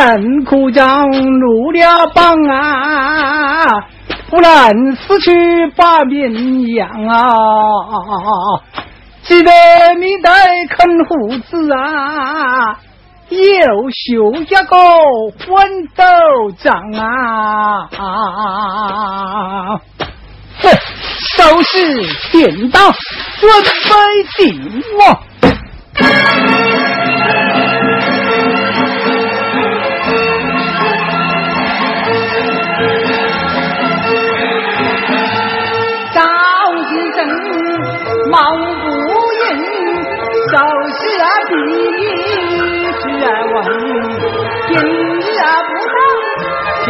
人可将入了榜啊，不能失去把名扬啊！记得你得肯胡子啊，又修一个混斗帐啊！哼，收拾便当，准备进我。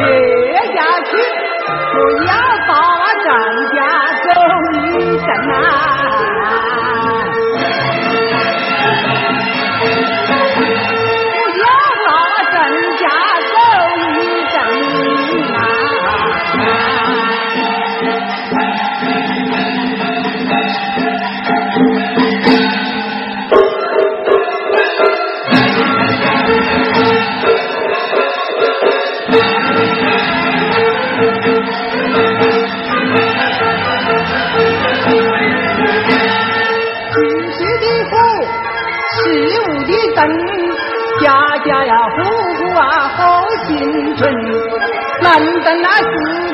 接下去，不要。等那日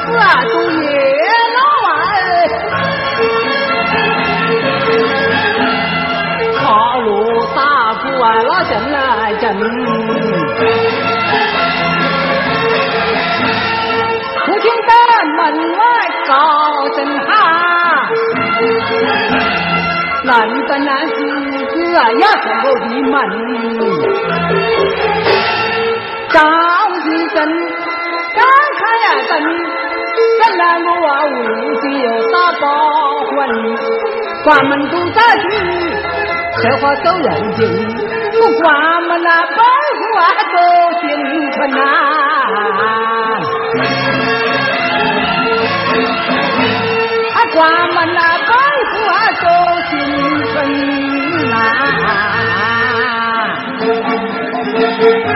子啊，都越老啊！大锣大鼓啊，那阵来阵。父亲在门外高声喊，难等那啊，压上我的门。张先生。等，本来我啊屋里有大包魂，关门都在去，说话走人情，不关门啊，白户啊走新村呐，啊关门啊，白户啊走新村呐。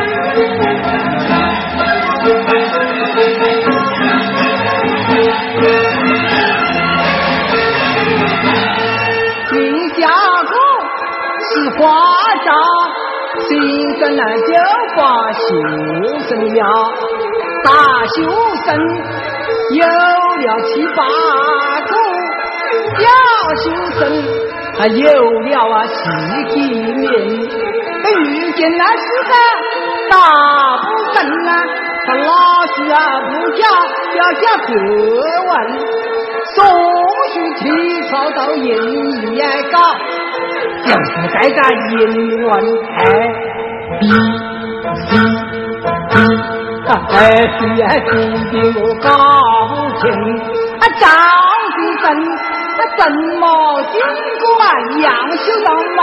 花扎，新生来就把绣生了，大学生有了七八个，小绣生还有了啊十几年。遇见那是个大不生啊，他老是啊不教，要教课文，送书体操到营业高。就是在个英文 A B C D，哎，是哎，注定我搞不清。啊，赵先生，怎么经过啊？杨修道门，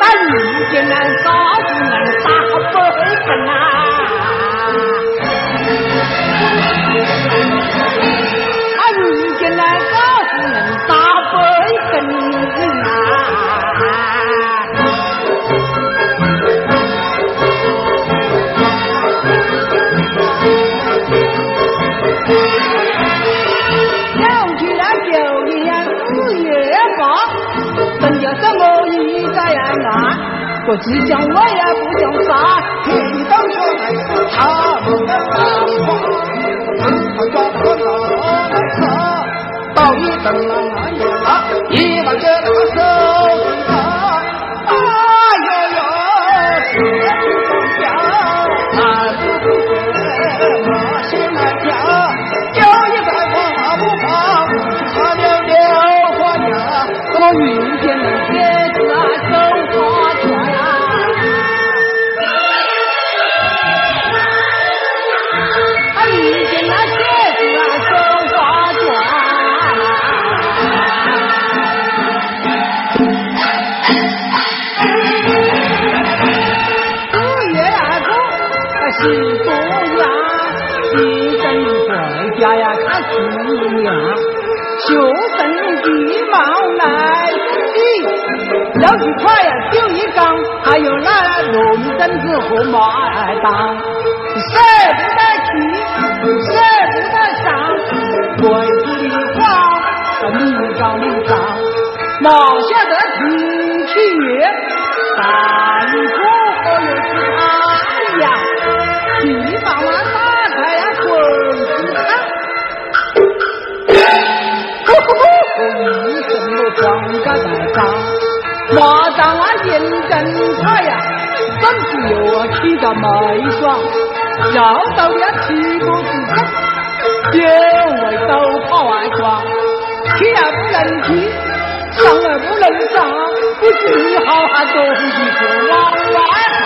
那遇见那啥子能打北城啊？啊，我只讲我学生地貌来比，要一块呀，丢一缸，还有那龙灯子和麦当。舍不得去，舍不得上，鬼子的话明照明照，哪晓得天气热，大在长，马上啊认真他呀，真是有啊气得没爽，要到了七个之中，因为都跑外闯，天也不能去，上而不能上，不只好汉多一个往外跑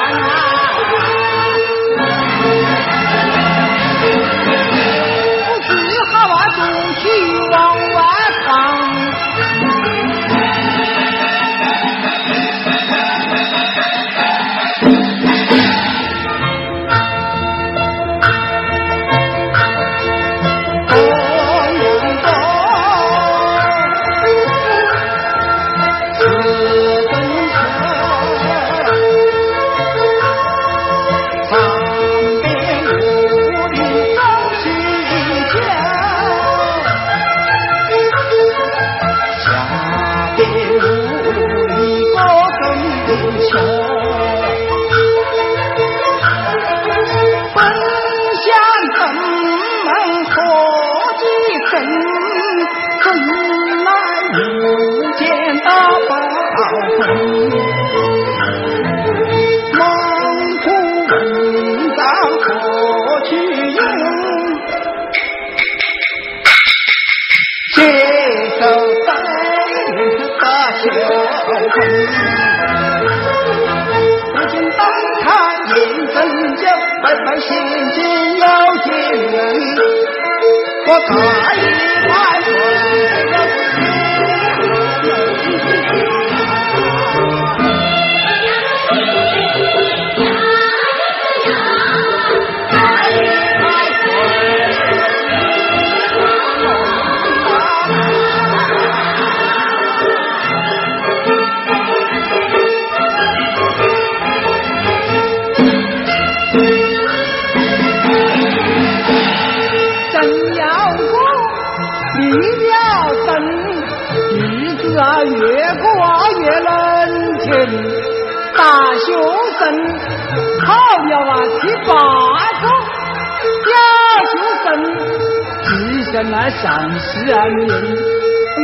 我大一只剩啊三四名。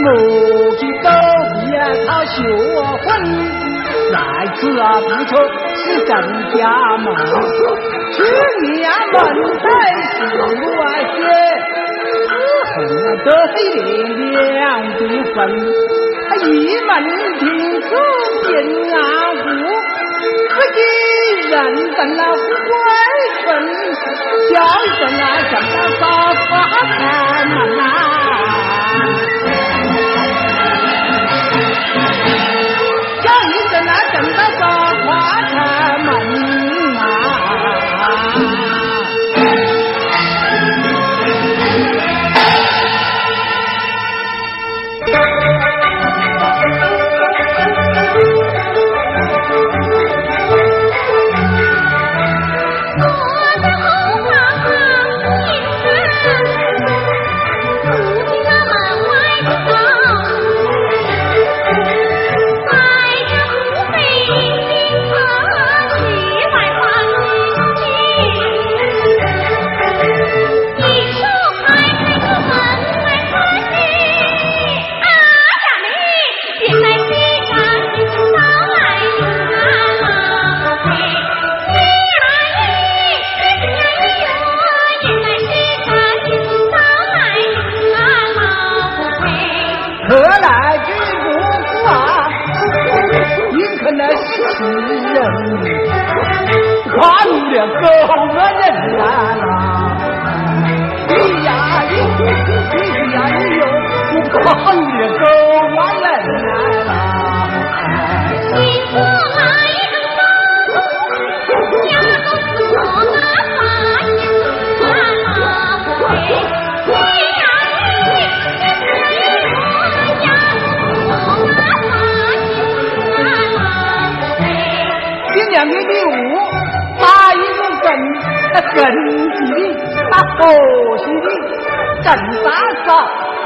我去狗屁啊讨学婚，来此啊不错是郑家门。去年门台是我啊写，只恨啊得罪两的份，一门庭子平安户，自己认真啊归顺，叫一声啊叫他早发开门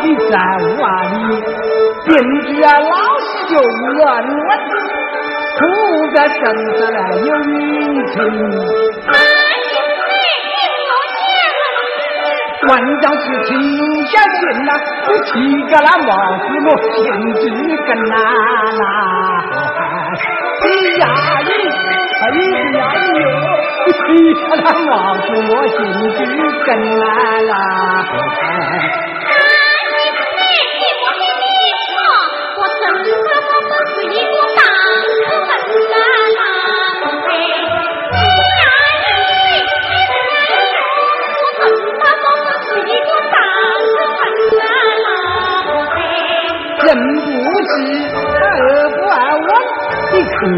你在屋啊里，邻居啊老是就问问，不在身上来有运程。万将是停下心呐，我七个那毛子我心知根呐啦，哎呀你，哎呀你哟，七个那毛子我心知根呐啦。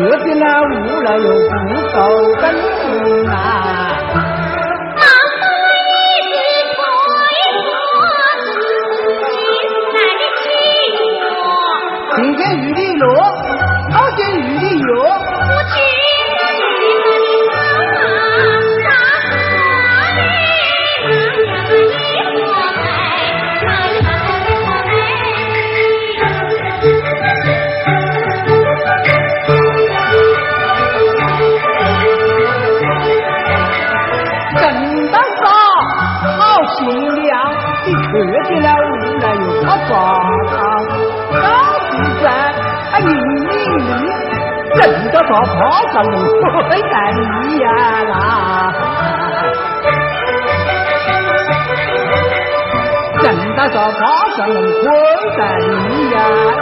客的那屋来又不够根跑上路会在你呀啦，正大说跑上路会在你呀啦，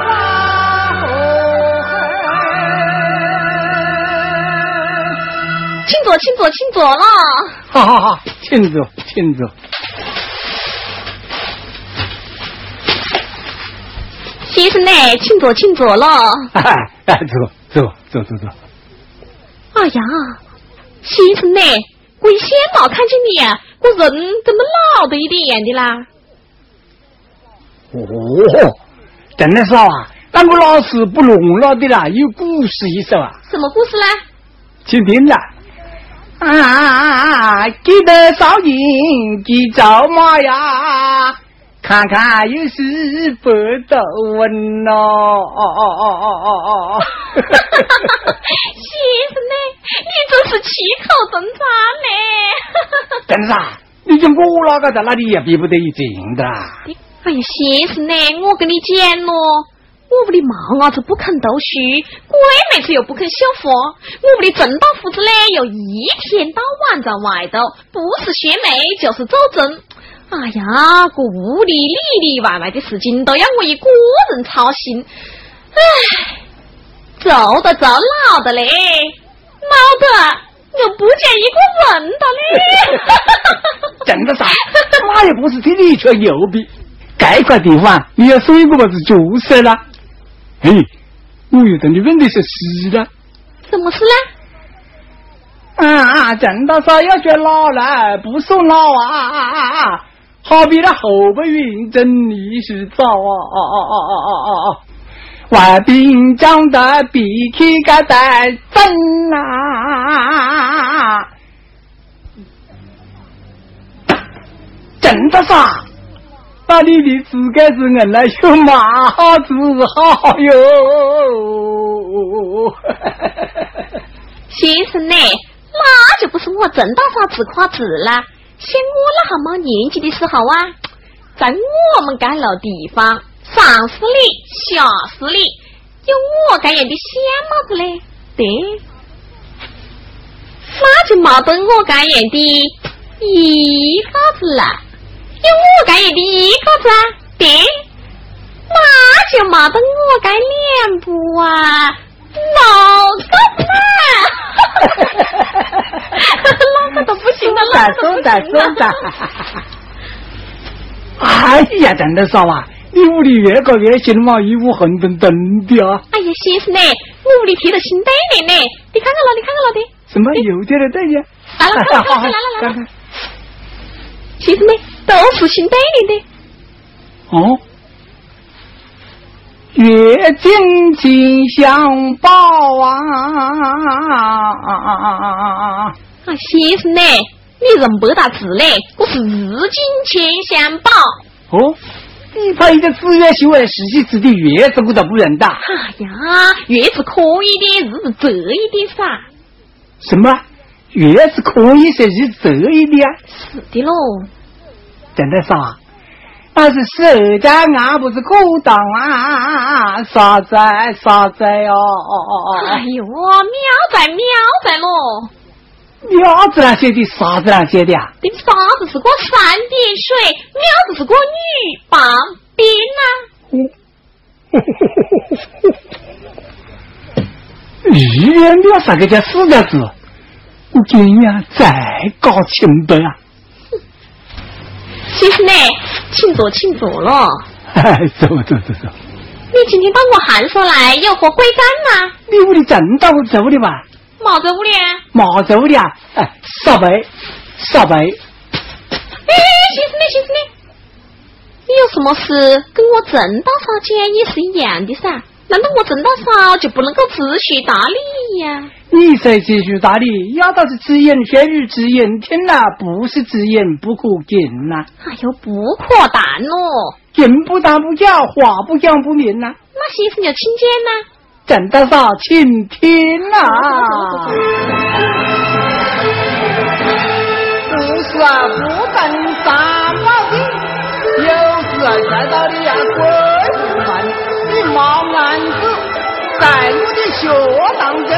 请坐，请坐，请坐啦。好好好，请坐，请坐。先生呢，请坐，请坐了。哎，坐坐坐坐坐。哎呀，先生呢？我一先没看见你，我人怎么老的一点的啦？哦，真的是啊，那我老师不聋了的啦，有故事一首啊。什么故事呢？请听啦。啊，记得少银记走马呀，看看又是不斗文咯。哦哦哦哦哦哦哦。先生呢？你真是气口真渣呢！真是啊，你就我哪个在那里也比不得一劲的啦。哎呀，先生呢？我跟你讲咯，我屋里毛伢子不肯读书，鬼妹子又不肯绣花，我屋里郑大夫子呢又一天到晚在外头，不是学妹就是走针。哎呀，这屋里里里外外的事情都要我一个人操心。唉。走的走，老的嘞，猫的又不见一个人的嘞，真的啥？那也不是听你吹牛逼，这块地方你要送一个么子角色了。哎，我又等你问的是事了。什么事呢？啊，郑大嫂要学老了不送老啊啊啊啊，好比那后背云真逆时走啊啊啊啊啊啊啊！外宾长得比起个带真啊，真的啥？把你的资格是硬来有马子好哟！先生呢？那就不是我郑大嫂自夸自了。像我那哈么年纪的时候啊，在我们干老地方。上司里，下司里，有我这样的小帽子嘞，对，那就没得我这样的一个子了。有我这样的一个子啊，对，那就没得我这两步啊，老子啊，哪个都不行的，哪个都不行的。哎呀，真的少啊！你屋里越搞越新嘛，一屋红灯灯的啊！哎呀，先生呢？我屋里贴的新对联呢，你看看了，你看看了的。什么有贴的对联？来了，来了，来了，来了。先生 呢？都是新对联的。哦。月金金相报啊！啊，先生呢？你认不得字嘞？我是日进千相报。哦，你怕一个自愿修为实际指的月子，我都不认得。哎呀，月子可以的，日子折一点噻。什么？月子可以是日折一点？是的喽。真的啥？那是十家俺不是苦当啊！啥子啥子哦？哎呦，妙在妙在喽！苗子那写的，啥子那写的啊？这啥子是个三点水，苗子是个女棒冰呐。语言苗啥个叫四个字？我今年再搞清白啊！其实呢，请坐，请坐了。走走走走。你今天把我喊上来，有何贵干吗？你屋里真到走的嘛？毛在屋里？毛在屋里啊！哎，少白，少白。哎，先生呢，先生呢？你有什么事跟我郑大嫂讲也是一样的噻？难道我郑大嫂就不能够知书达理呀？你才知书达理，要倒是直言天语，直言天呐，不是直言不可见呐。哎呦，不可当哦！言不当不讲，话不讲不明呐。那媳妇就请见呐。郑大嫂，请听呐。不是啊，不等三毛的，有时啊，见到你呀，鬼不慢，你毛男子，在我的学当中，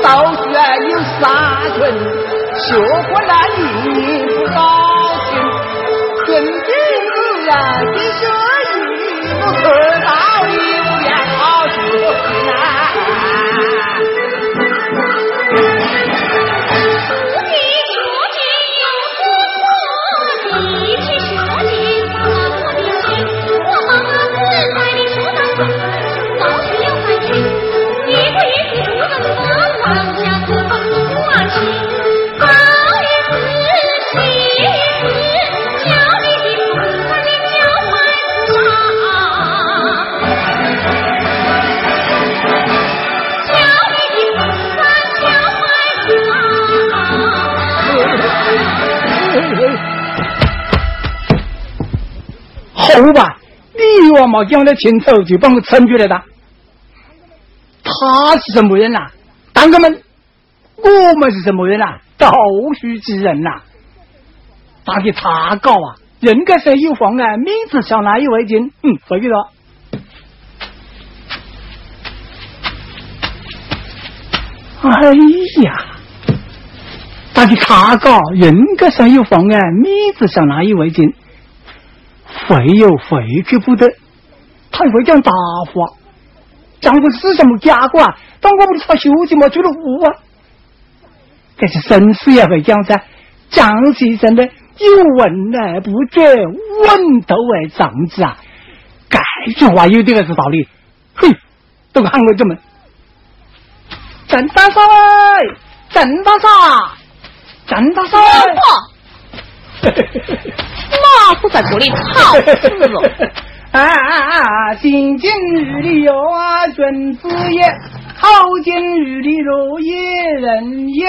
都是啊有三寸，学过来你不高兴，真的啊，的学习不可道理。你娃嘛讲得清楚，就把我撑出来的。他是什么人呐？大哥们，我们是什么人呐？倒叙之人呐！打给他搞啊，人格上有妨碍，名字上哪一位进？嗯，回去了。哎呀，打的查稿，人格上有妨碍，面子上哪一位进？会有回去不得，他会讲大话，讲不是什么假话，当我们的他休息嘛，出了雾啊。可是绅士也会讲噻，讲先生的有问而不绝，问都为长子啊。这句话有点个是道理。嘿，都喊我这么，郑大嫂，郑大嫂，郑大嫂。老夫在这里吵死了！啊啊啊！心静日里有啊，君子也；好景日里若也人也。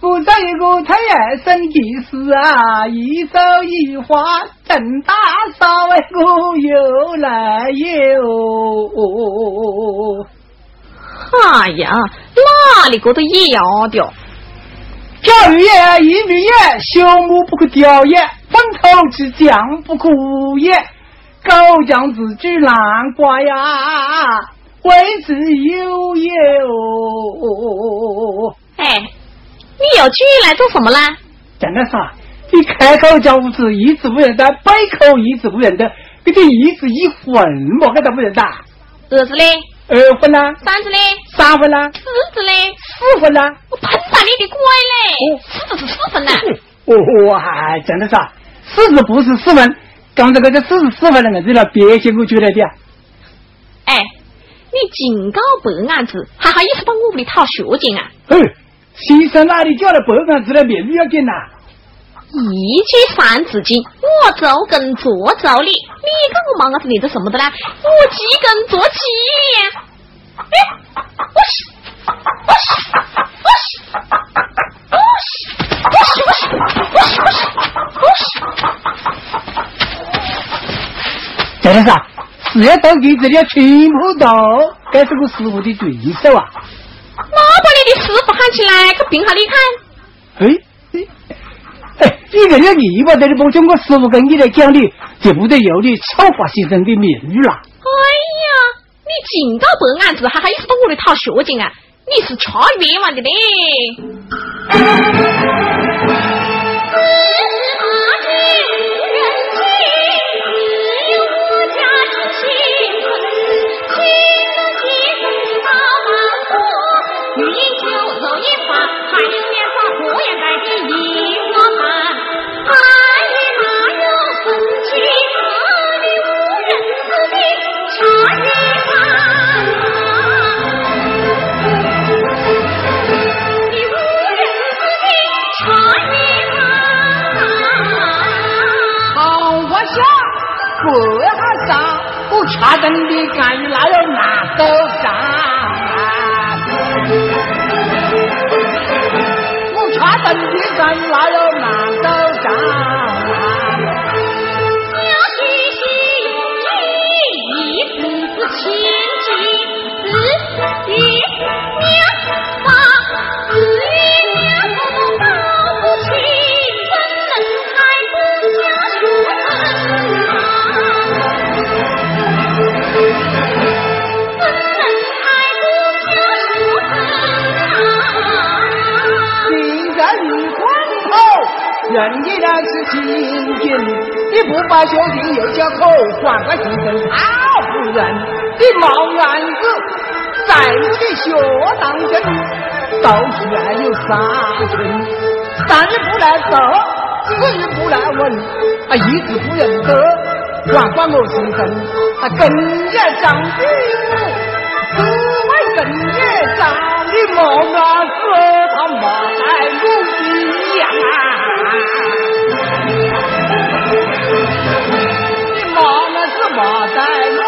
不在一个太阳生气时啊，一手一画，郑大嫂为我又来哟。哎呀，哪里个都一样的？钓鱼也，一鱼也，朽木不可雕也，风头之将不可无也。狗将自居难瓜呀，为之有也哦。哎，你又举来做什么啦？真的是，你开口叫五字，一字不认得；百口一字不认得，你这一字一分么？个都不认得。儿子嘞？二分啦，三子嘞，三分啦，四子嘞，四分啦。我喷死你的鬼嘞！哦四子是四分呐。哦，还真的是，四子不是四分，刚才那个四十四万的，子了，别写我出来的。哎，你警告白案子，还好意思把我屋里讨学金啊？哎，先生哪里叫了白案子的面子要紧呐？一句三字经，我周更做周礼，你跟我忙啊是连着什么的呢？我几更做几年？哎，我是，我是，我是，我是，我是，我是。真的是，事业到你这里要全部到，该是个师傅的对手啊！我把你的师傅喊起来，可并下你看。哎哎，你这个你不得的不将我师傅跟你来讲的，就不得有你丑化先生的名誉了。哎呀，你尽到白案子，还还意思到我的讨学经啊？你是吃冤枉的嘞！来了。你不把兄弟又叫口，还个先生他不认。你毛案子在我的学当中，到处还有三寸，三日不来走，四日不来问，啊一直不认得，还管我先生，啊更加长的我，只为更加长的毛案子，他妈在努力呀！挂在。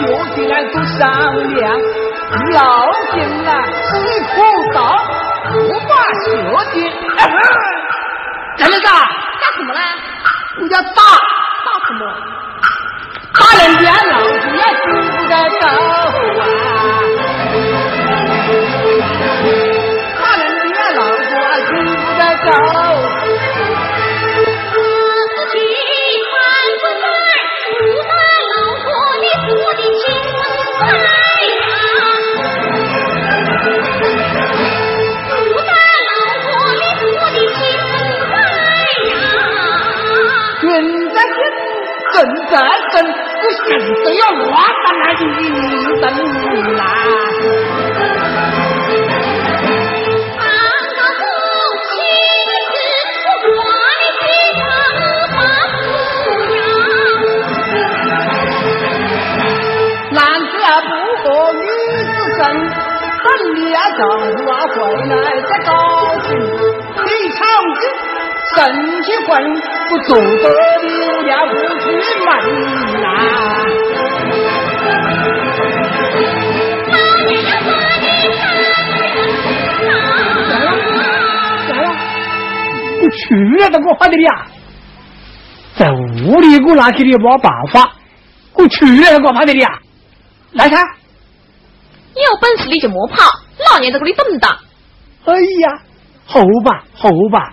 兄弟俺都商量，老金啊，一口刀，不把兄弟。真的是？打什么呢？我要打打什么？打人家老子也死不得走啊！我现在要乱打那一灯啦！三个母亲是我的心肠发男子不和女子争，等你啊丈夫啊回来再高兴。你唱子生起棍，不做得流量不出门呐！我去了，都给我发的呀！在屋里我拿起的没办法，我去了，都给我发的呀！来看，你有本事你就莫跑，老娘在这里等着。哎呀，好吧，好吧。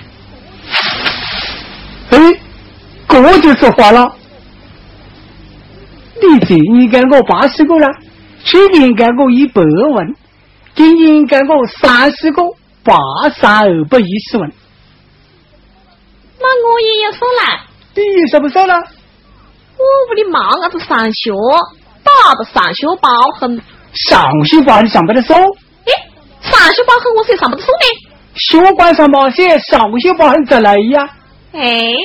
哎，这就说话了。你这年给我八十个了，去年给我一百万，今年给我三十个，八三二百一十万。那我也要收了。你收不收了？我屋里妈伢子上学，打的上学包很。上学包你上不得收？哎，上学包很我是上不得收呢。学馆上嘛写上学包很再来呀。哎。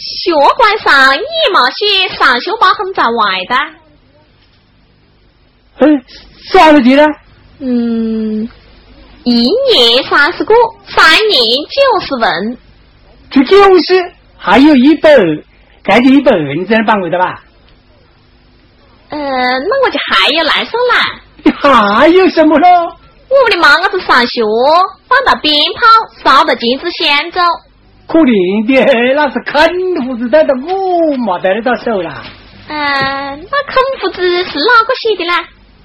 学馆上也嘛写上学包很在外的。嗯，多少钱呢？嗯，一年三十个，三年九十文。就九十，还有一百，该就一百二，你在那帮位的吧？呃，那我就还要来上啦。你还有什么咯？我们的妈我是上学，放到鞭炮，烧到金子先走。可怜的，那是啃胡子带的，我没带得到手啦。嗯，那孔夫子是哪个写的呢？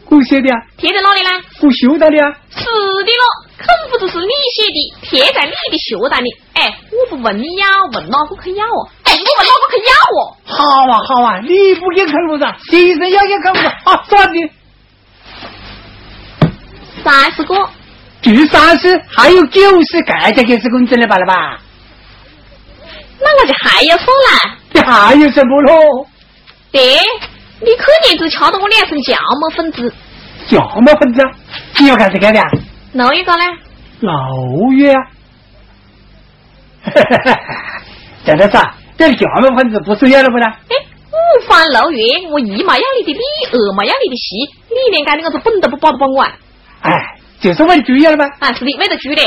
我写的啊。贴在哪里呢？我学到的啊。是的咯，孔夫子是你写的，贴在你的绣袋里。哎，我不问你要，问哪个肯要哦？哎，我问哪个肯要哦？好啊好啊，你不给啃胡子，先生要给啃胡子，好，算你。三十个。就三十，还有九十，盖才给是工资了罢了吧？那我就还要说了！你还有什么喽？爹，你肯定只瞧到我两身假冒粉子。假冒粉子，你要看 这个的啊？六月个呢？六月啊！哈哈哈！真的是啊，这假冒粉子不是要了不啦？哎，五方六月，我一嘛要你的礼，二嘛要你的席，你连干的个子本都不保不帮我啊？哎，就是问主要了吧？啊，是的，问的主的。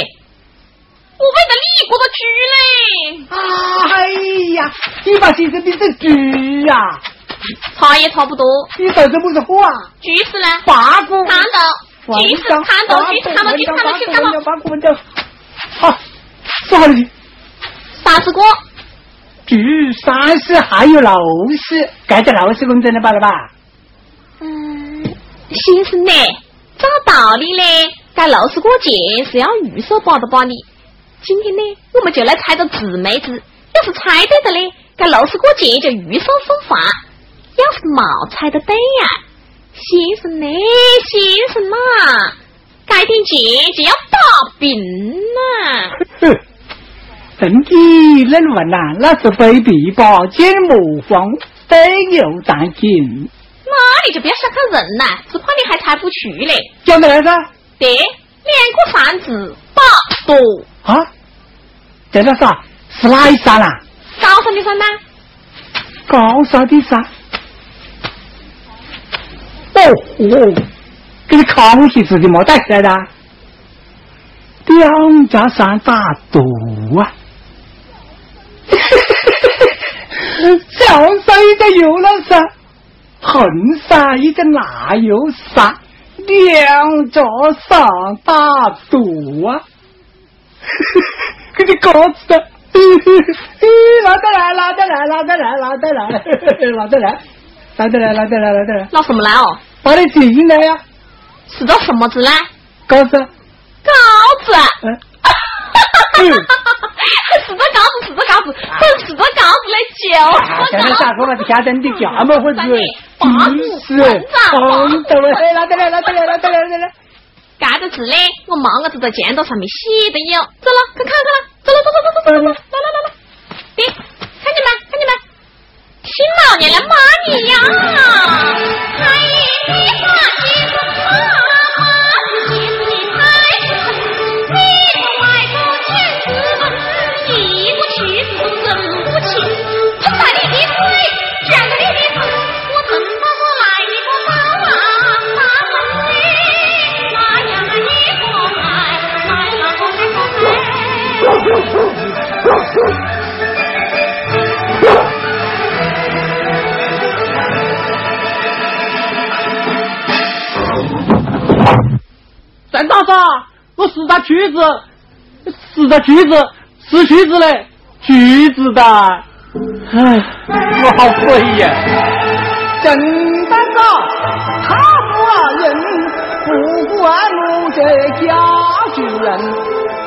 我为了你过得去嘞！哎呀，你把先生变成猪啊？差也差不多。你到底不是火啊？猪是呢？八股。看到。猪是看到，猪是看到，猪看到，猪看到。八股文章。好，说好了去。三十个。猪三十，还有六十，盖在六十公整的吧了吧？嗯，先生呢？照道理嘞，该六十个钱是要预售包的包的。今天呢，我们就来猜个字妹子。要是猜对的嘞，该六十过节就预售送饭；要是冇猜得对呀，先生呢，先生呐，该点钱就要大病呐。哼，真的能问呐？那是非必吧？见魔方得有当金。那你就不要小看人呐，只怕你还猜不出嘞。讲的来噻。对，两个三字，八多。啊，在那啥是哪一山啊？高山的山呐。高山的山。哦哦，给你康熙自己没带起来的。两家山打赌啊！小山一个有了山，横山一个哪有山？两家山打赌啊！给你搞死的！哎，老来，拿大来，拿大来，拿大来，拿大来，拿大来，拿大来，拿大来，拿什么来哦？把你请进来呀！是到什么子呢？稿子。稿子。嗯。哈哈哈哈哈！死稿子，死稿子，是死稿子来叫。现在咋说了？是在你的家嘛会是？房子，房子，房子，来来来来来来来来来。干个字嘞，我毛伢子在前头上面写的有。走了，去看看了。走了，走走走走走走，来来来来。爹，看见没？看见没？新老娘来骂你呀！大嫂，我是个瘸子，是个瘸子，是瘸子嘞，橘子的，唉，我好灰呀！正当个他不人，不管我这家主人，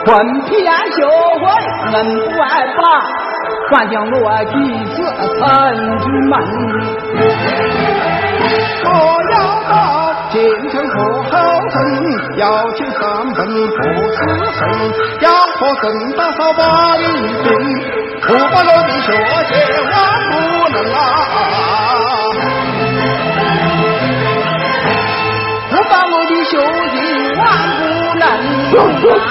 混偏学会人不爱把，还将我妻子成出门。我要到京城和后城，要求三本不吃神，要和郑大嫂把你定，不把我的学姐万不能啊！不把我的学弟万不能啊！